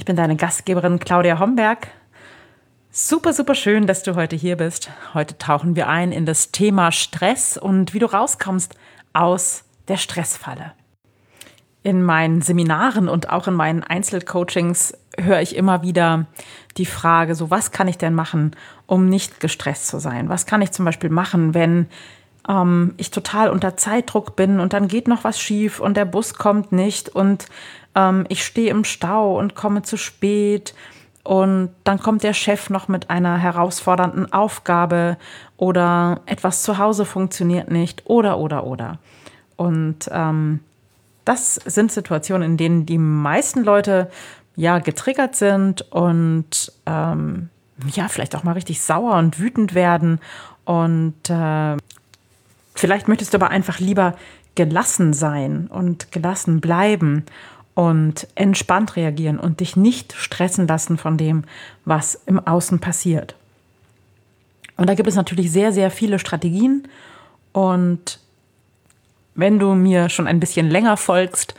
Ich bin deine Gastgeberin Claudia Homberg. Super, super schön, dass du heute hier bist. Heute tauchen wir ein in das Thema Stress und wie du rauskommst aus der Stressfalle. In meinen Seminaren und auch in meinen Einzelcoachings höre ich immer wieder die Frage, so was kann ich denn machen, um nicht gestresst zu sein? Was kann ich zum Beispiel machen, wenn ähm, ich total unter Zeitdruck bin und dann geht noch was schief und der Bus kommt nicht und ähm, ich stehe im Stau und komme zu spät. Und dann kommt der Chef noch mit einer herausfordernden Aufgabe oder etwas zu Hause funktioniert nicht oder oder oder. Und ähm, das sind Situationen, in denen die meisten Leute ja getriggert sind und ähm, ja vielleicht auch mal richtig sauer und wütend werden. Und äh, vielleicht möchtest du aber einfach lieber gelassen sein und gelassen bleiben und entspannt reagieren und dich nicht stressen lassen von dem, was im Außen passiert. Und da gibt es natürlich sehr, sehr viele Strategien. Und wenn du mir schon ein bisschen länger folgst,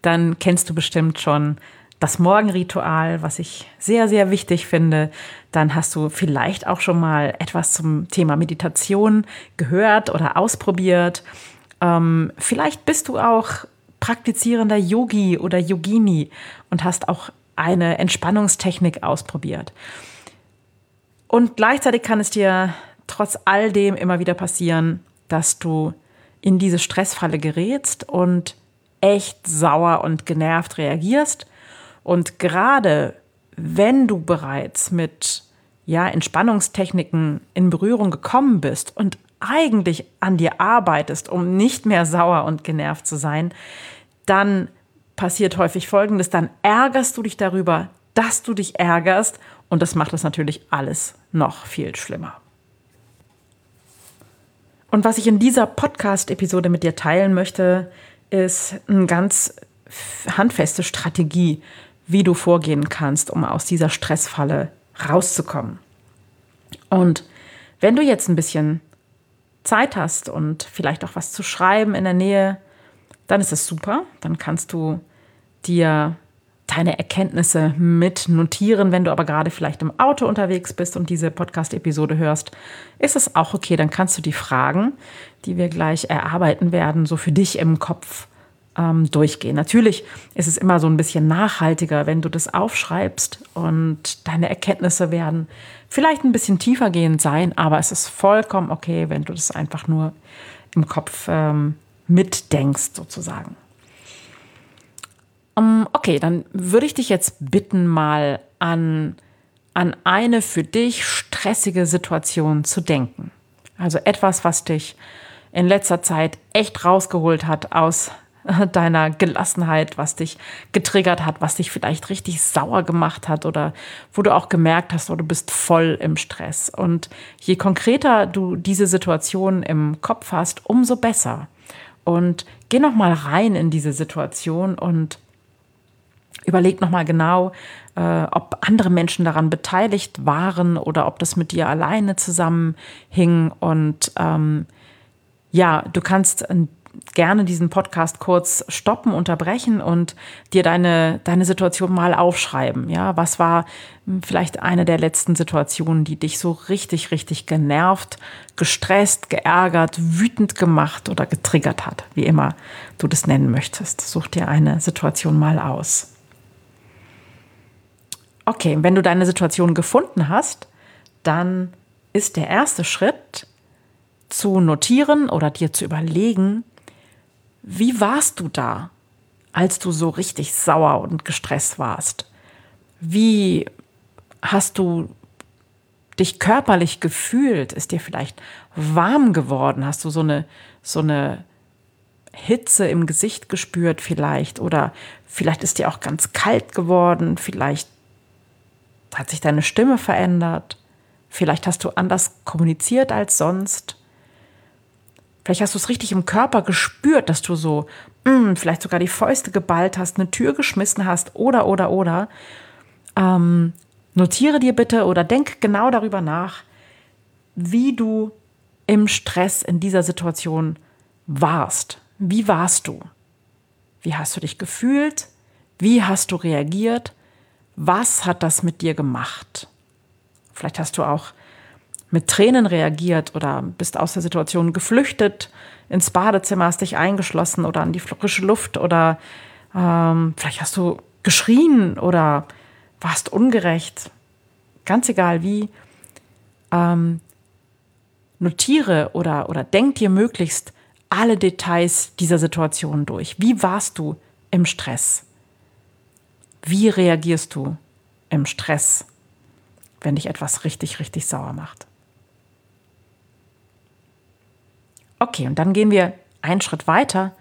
dann kennst du bestimmt schon das Morgenritual, was ich sehr, sehr wichtig finde. Dann hast du vielleicht auch schon mal etwas zum Thema Meditation gehört oder ausprobiert. Ähm, vielleicht bist du auch praktizierender Yogi oder Yogini und hast auch eine Entspannungstechnik ausprobiert. Und gleichzeitig kann es dir trotz all dem immer wieder passieren, dass du in diese Stressfalle gerätst und echt sauer und genervt reagierst. Und gerade wenn du bereits mit ja, Entspannungstechniken in Berührung gekommen bist und eigentlich an dir arbeitest, um nicht mehr sauer und genervt zu sein, dann passiert häufig Folgendes, dann ärgerst du dich darüber, dass du dich ärgerst und das macht es natürlich alles noch viel schlimmer. Und was ich in dieser Podcast-Episode mit dir teilen möchte, ist eine ganz handfeste Strategie, wie du vorgehen kannst, um aus dieser Stressfalle rauszukommen. Und wenn du jetzt ein bisschen Zeit hast und vielleicht auch was zu schreiben in der Nähe, dann ist es super. Dann kannst du dir deine Erkenntnisse mit notieren. Wenn du aber gerade vielleicht im Auto unterwegs bist und diese Podcast-Episode hörst, ist es auch okay. Dann kannst du die Fragen, die wir gleich erarbeiten werden, so für dich im Kopf ähm, durchgehen. Natürlich ist es immer so ein bisschen nachhaltiger, wenn du das aufschreibst und deine Erkenntnisse werden vielleicht ein bisschen tiefergehend sein, aber es ist vollkommen okay, wenn du das einfach nur im Kopf ähm, mitdenkst sozusagen. Um, okay, dann würde ich dich jetzt bitten, mal an, an eine für dich stressige Situation zu denken. Also etwas, was dich in letzter Zeit echt rausgeholt hat aus deiner Gelassenheit, was dich getriggert hat, was dich vielleicht richtig sauer gemacht hat oder wo du auch gemerkt hast, oh, du bist voll im Stress. Und je konkreter du diese Situation im Kopf hast, umso besser. Und geh noch mal rein in diese Situation und überleg noch mal genau, äh, ob andere Menschen daran beteiligt waren oder ob das mit dir alleine zusammenhing. Und ähm, ja, du kannst gerne diesen Podcast kurz stoppen, unterbrechen und dir deine, deine Situation mal aufschreiben. Ja, was war vielleicht eine der letzten Situationen, die dich so richtig, richtig genervt, gestresst, geärgert, wütend gemacht oder getriggert hat, wie immer du das nennen möchtest. Such dir eine Situation mal aus. Okay, wenn du deine Situation gefunden hast, dann ist der erste Schritt zu notieren oder dir zu überlegen, wie warst du da, als du so richtig sauer und gestresst warst? Wie hast du dich körperlich gefühlt? Ist dir vielleicht warm geworden? Hast du so eine, so eine Hitze im Gesicht gespürt vielleicht oder vielleicht ist dir auch ganz kalt geworden, vielleicht hat sich deine Stimme verändert, vielleicht hast du anders kommuniziert als sonst. Vielleicht hast du es richtig im Körper gespürt, dass du so mh, mm, vielleicht sogar die Fäuste geballt hast, eine Tür geschmissen hast oder, oder, oder. Ähm, notiere dir bitte oder denk genau darüber nach, wie du im Stress in dieser Situation warst. Wie warst du? Wie hast du dich gefühlt? Wie hast du reagiert? Was hat das mit dir gemacht? Vielleicht hast du auch mit Tränen reagiert oder bist aus der Situation geflüchtet, ins Badezimmer, hast dich eingeschlossen oder an die frische Luft oder ähm, vielleicht hast du geschrien oder warst ungerecht. Ganz egal wie. Ähm, notiere oder, oder denk dir möglichst alle Details dieser Situation durch. Wie warst du im Stress? Wie reagierst du im Stress, wenn dich etwas richtig, richtig sauer macht? Okay, und dann gehen wir einen Schritt weiter.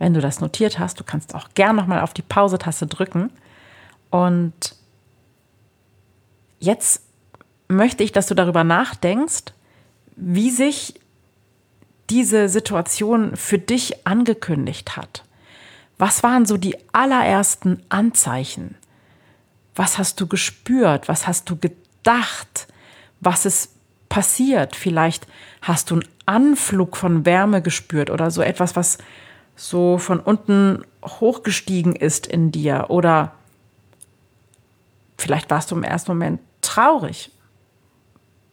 Wenn du das notiert hast, du kannst auch gern nochmal auf die Pause-Taste drücken. Und jetzt möchte ich, dass du darüber nachdenkst, wie sich diese Situation für dich angekündigt hat. Was waren so die allerersten Anzeichen? Was hast du gespürt? Was hast du gedacht? Was ist passiert? Vielleicht hast du einen Anflug von Wärme gespürt oder so etwas, was so von unten hochgestiegen ist in dir. Oder vielleicht warst du im ersten Moment traurig.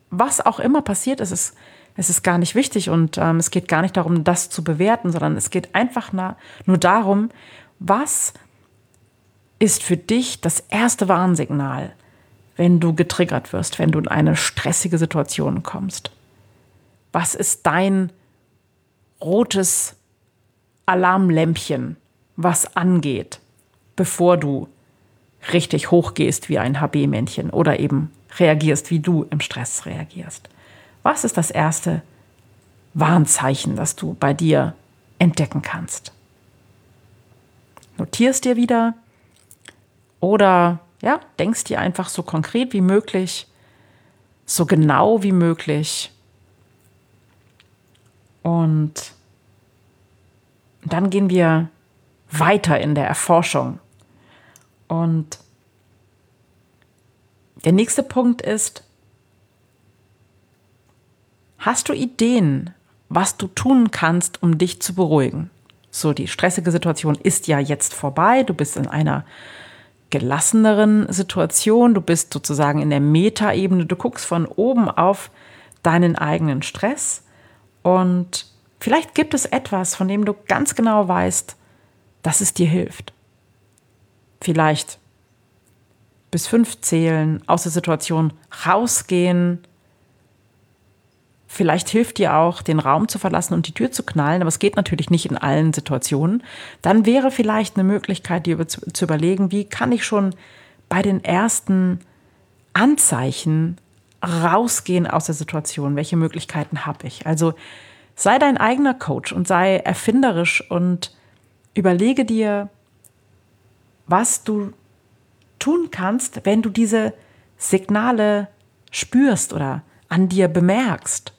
Was auch immer passiert ist, ist es ist gar nicht wichtig und ähm, es geht gar nicht darum, das zu bewerten, sondern es geht einfach nur darum, was ist für dich das erste Warnsignal, wenn du getriggert wirst, wenn du in eine stressige Situation kommst? Was ist dein rotes Alarmlämpchen, was angeht, bevor du richtig hochgehst wie ein HB-Männchen oder eben reagierst, wie du im Stress reagierst? Was ist das erste Warnzeichen, das du bei dir entdecken kannst? Notierst dir wieder oder ja, denkst dir einfach so konkret wie möglich, so genau wie möglich. Und dann gehen wir weiter in der Erforschung. Und der nächste Punkt ist, Hast du Ideen, was du tun kannst, um dich zu beruhigen? So, die stressige Situation ist ja jetzt vorbei. Du bist in einer gelasseneren Situation. Du bist sozusagen in der Metaebene. Du guckst von oben auf deinen eigenen Stress. Und vielleicht gibt es etwas, von dem du ganz genau weißt, dass es dir hilft. Vielleicht bis fünf zählen, aus der Situation rausgehen, Vielleicht hilft dir auch, den Raum zu verlassen und die Tür zu knallen, aber es geht natürlich nicht in allen Situationen. Dann wäre vielleicht eine Möglichkeit, dir zu, überlegen, wie kann ich schon bei den ersten Anzeichen rausgehen aus der Situation? Welche Möglichkeiten habe ich? Also sei dein eigener Coach und sei erfinderisch und überlege dir, was du tun kannst, wenn du diese Signale spürst oder an dir bemerkst.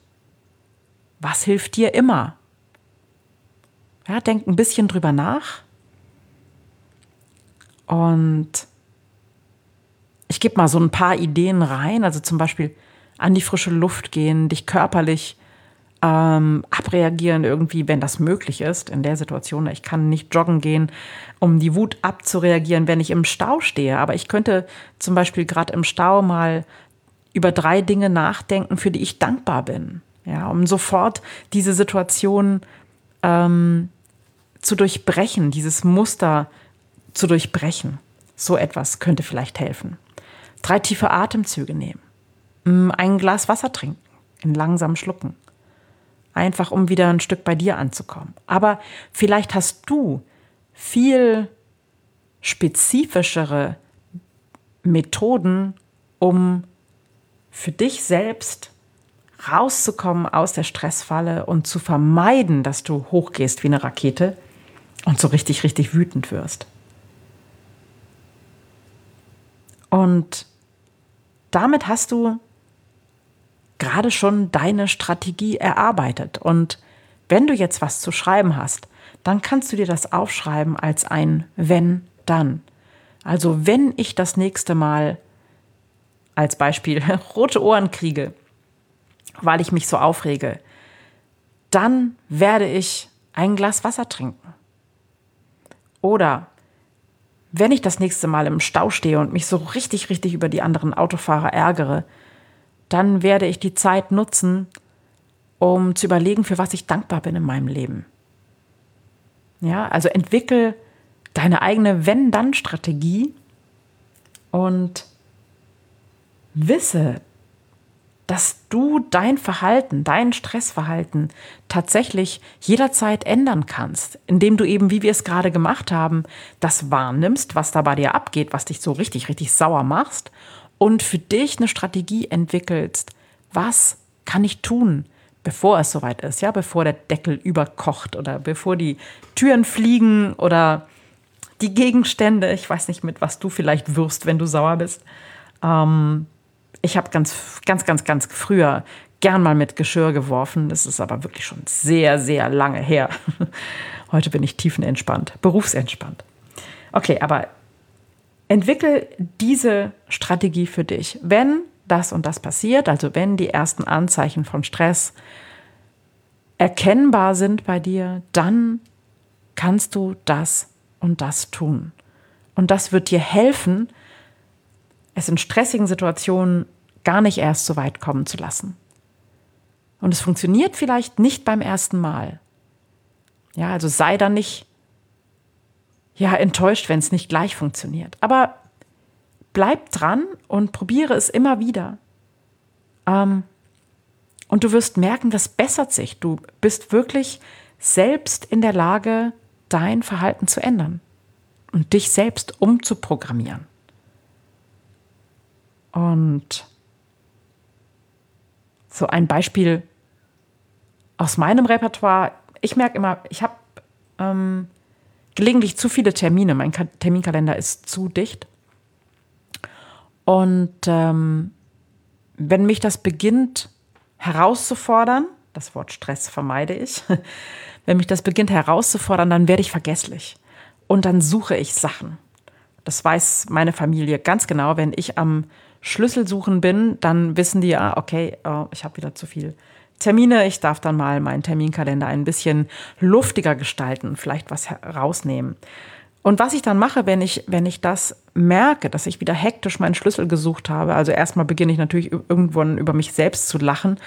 Was hilft dir immer? Ja, denk ein bisschen drüber nach. Und ich gebe mal so ein paar Ideen rein. Also zum Beispiel an die frische Luft gehen, dich körperlich ähm, abreagieren irgendwie, wenn das möglich ist in der Situation. Ich kann nicht joggen gehen, um die Wut abzureagieren, wenn ich im Stau stehe. Aber ich könnte zum Beispiel gerade im Stau mal über drei Dinge nachdenken, für die ich dankbar bin. Ja, um sofort diese Situation ähm, zu durchbrechen, dieses Muster zu durchbrechen. So etwas könnte vielleicht helfen. Drei tiefe Atemzüge nehmen. Mm, ein Glas Wasser trinken, in langsamen Schlucken. Einfach um wieder ein Stück bei dir anzukommen. Aber vielleicht hast du viel spezifischere Methoden, um für dich selbst rauszukommen aus der Stressfalle und zu vermeiden, dass du hochgehst wie eine Rakete und so richtig, richtig wütend wirst. Und damit hast du gerade schon deine Strategie erarbeitet. Und wenn du jetzt was zu schreiben hast, dann kannst du dir das aufschreiben als ein wenn dann. Also wenn ich das nächste Mal als Beispiel rote Ohren kriege, weil ich mich so aufrege, dann werde ich ein Glas Wasser trinken. Oder wenn ich das nächste Mal im Stau stehe und mich so richtig, richtig über die anderen Autofahrer ärgere, dann werde ich die Zeit nutzen, um zu überlegen, für was ich dankbar bin in meinem Leben. Ja, also entwickel deine eigene Wenn-Dann-Strategie und wisse, dass du dein Verhalten, dein Stressverhalten tatsächlich jederzeit ändern kannst, indem du eben, wie wir es gerade gemacht haben, das wahrnimmst, was da bei dir abgeht, was dich so richtig, richtig sauer machst und für dich eine Strategie entwickelst. Was kann ich tun, bevor es soweit ist, ja, bevor der Deckel überkocht oder bevor die Türen fliegen oder die Gegenstände, ich weiß nicht, mit was du vielleicht wirst, wenn du sauer bist. Ähm, ich habe ganz, ganz, ganz, ganz früher gern mal mit Geschirr geworfen. Das ist aber wirklich schon sehr, sehr lange her. Heute bin ich tiefenentspannt, berufsentspannt. Okay, aber entwickel diese Strategie für dich. Wenn das und das passiert, also wenn die ersten Anzeichen von Stress erkennbar sind bei dir, dann kannst du das und das tun. Und das wird dir helfen, es in stressigen Situationen gar nicht erst so weit kommen zu lassen. Und es funktioniert vielleicht nicht beim ersten Mal. Ja, also sei dann nicht ja enttäuscht, wenn es nicht gleich funktioniert. Aber bleib dran und probiere es immer wieder. Ähm, und du wirst merken, das bessert sich. Du bist wirklich selbst in der Lage, dein Verhalten zu ändern und dich selbst umzuprogrammieren. Und so ein Beispiel aus meinem Repertoire. Ich merke immer, ich habe ähm, gelegentlich zu viele Termine. Mein Terminkalender ist zu dicht. Und ähm, wenn mich das beginnt herauszufordern, das Wort Stress vermeide ich, wenn mich das beginnt herauszufordern, dann werde ich vergesslich. Und dann suche ich Sachen. Das weiß meine Familie ganz genau. Wenn ich am Schlüssel suchen bin, dann wissen die, ah, okay, oh, ich habe wieder zu viel Termine. Ich darf dann mal meinen Terminkalender ein bisschen luftiger gestalten, vielleicht was herausnehmen. Und was ich dann mache, wenn ich, wenn ich das merke, dass ich wieder hektisch meinen Schlüssel gesucht habe, also erstmal beginne ich natürlich irgendwann über mich selbst zu lachen,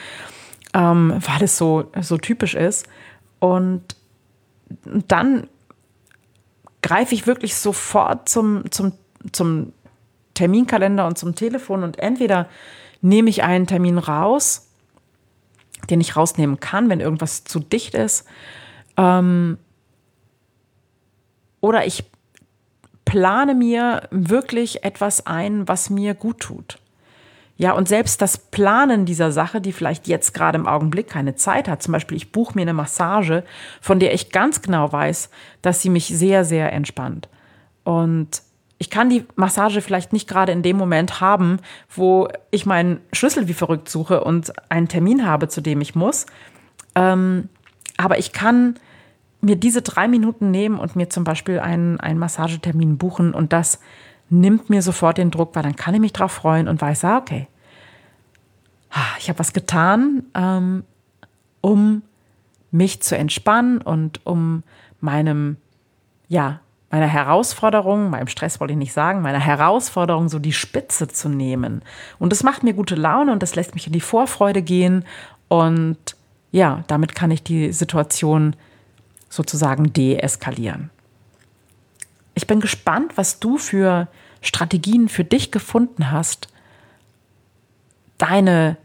ähm, weil es so, so typisch ist. Und dann greife ich wirklich sofort zum, zum, zum Terminkalender und zum Telefon und entweder nehme ich einen Termin raus, den ich rausnehmen kann, wenn irgendwas zu dicht ist, ähm, oder ich plane mir wirklich etwas ein, was mir gut tut. Ja, und selbst das Planen dieser Sache, die vielleicht jetzt gerade im Augenblick keine Zeit hat, zum Beispiel ich buche mir eine Massage, von der ich ganz genau weiß, dass sie mich sehr, sehr entspannt. Und ich kann die Massage vielleicht nicht gerade in dem Moment haben, wo ich meinen Schlüssel wie verrückt suche und einen Termin habe, zu dem ich muss. Ähm, aber ich kann mir diese drei Minuten nehmen und mir zum Beispiel einen, einen Massagetermin buchen und das nimmt mir sofort den Druck, weil dann kann ich mich drauf freuen und weiß, ah, okay, ich habe was getan, ähm, um mich zu entspannen und um meinem, ja, meiner Herausforderung, meinem Stress wollte ich nicht sagen, meiner Herausforderung so die Spitze zu nehmen. Und das macht mir gute Laune und das lässt mich in die Vorfreude gehen. Und ja, damit kann ich die Situation sozusagen deeskalieren. Ich bin gespannt, was du für Strategien für dich gefunden hast, deine,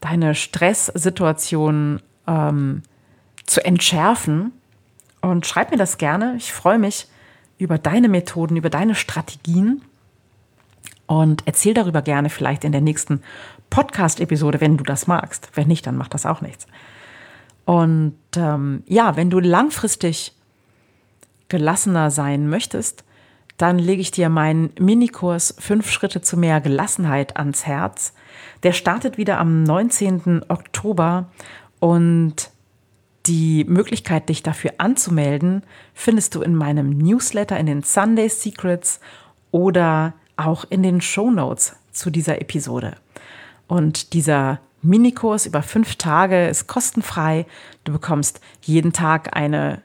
deine Stresssituation ähm, zu entschärfen. Und schreib mir das gerne. Ich freue mich über deine Methoden, über deine Strategien. Und erzähl darüber gerne vielleicht in der nächsten Podcast-Episode, wenn du das magst. Wenn nicht, dann macht das auch nichts. Und ähm, ja, wenn du langfristig gelassener sein möchtest, dann lege ich dir meinen Minikurs Fünf Schritte zu mehr Gelassenheit ans Herz. Der startet wieder am 19. Oktober und die Möglichkeit, dich dafür anzumelden, findest du in meinem Newsletter, in den Sunday Secrets oder auch in den Show Notes zu dieser Episode. Und dieser Minikurs über fünf Tage ist kostenfrei. Du bekommst jeden Tag eine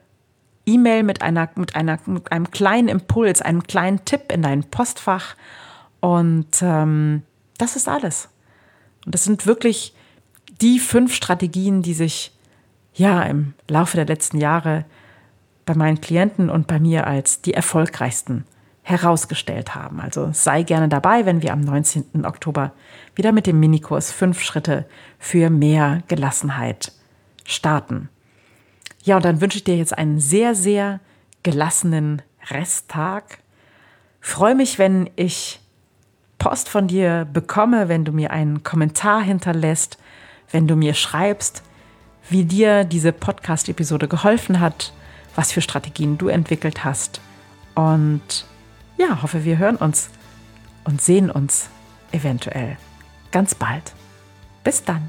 E-Mail mit, einer, mit, einer, mit einem kleinen Impuls, einem kleinen Tipp in dein Postfach. Und ähm, das ist alles. Und das sind wirklich die fünf Strategien, die sich ja im Laufe der letzten Jahre bei meinen Klienten und bei mir als die erfolgreichsten herausgestellt haben. Also sei gerne dabei, wenn wir am 19. Oktober wieder mit dem Minikurs Fünf Schritte für mehr Gelassenheit starten. Ja, und dann wünsche ich dir jetzt einen sehr, sehr gelassenen Resttag. Freue mich, wenn ich Post von dir bekomme, wenn du mir einen Kommentar hinterlässt, wenn du mir schreibst, wie dir diese Podcast-Episode geholfen hat, was für Strategien du entwickelt hast. Und ja, hoffe, wir hören uns und sehen uns eventuell ganz bald. Bis dann.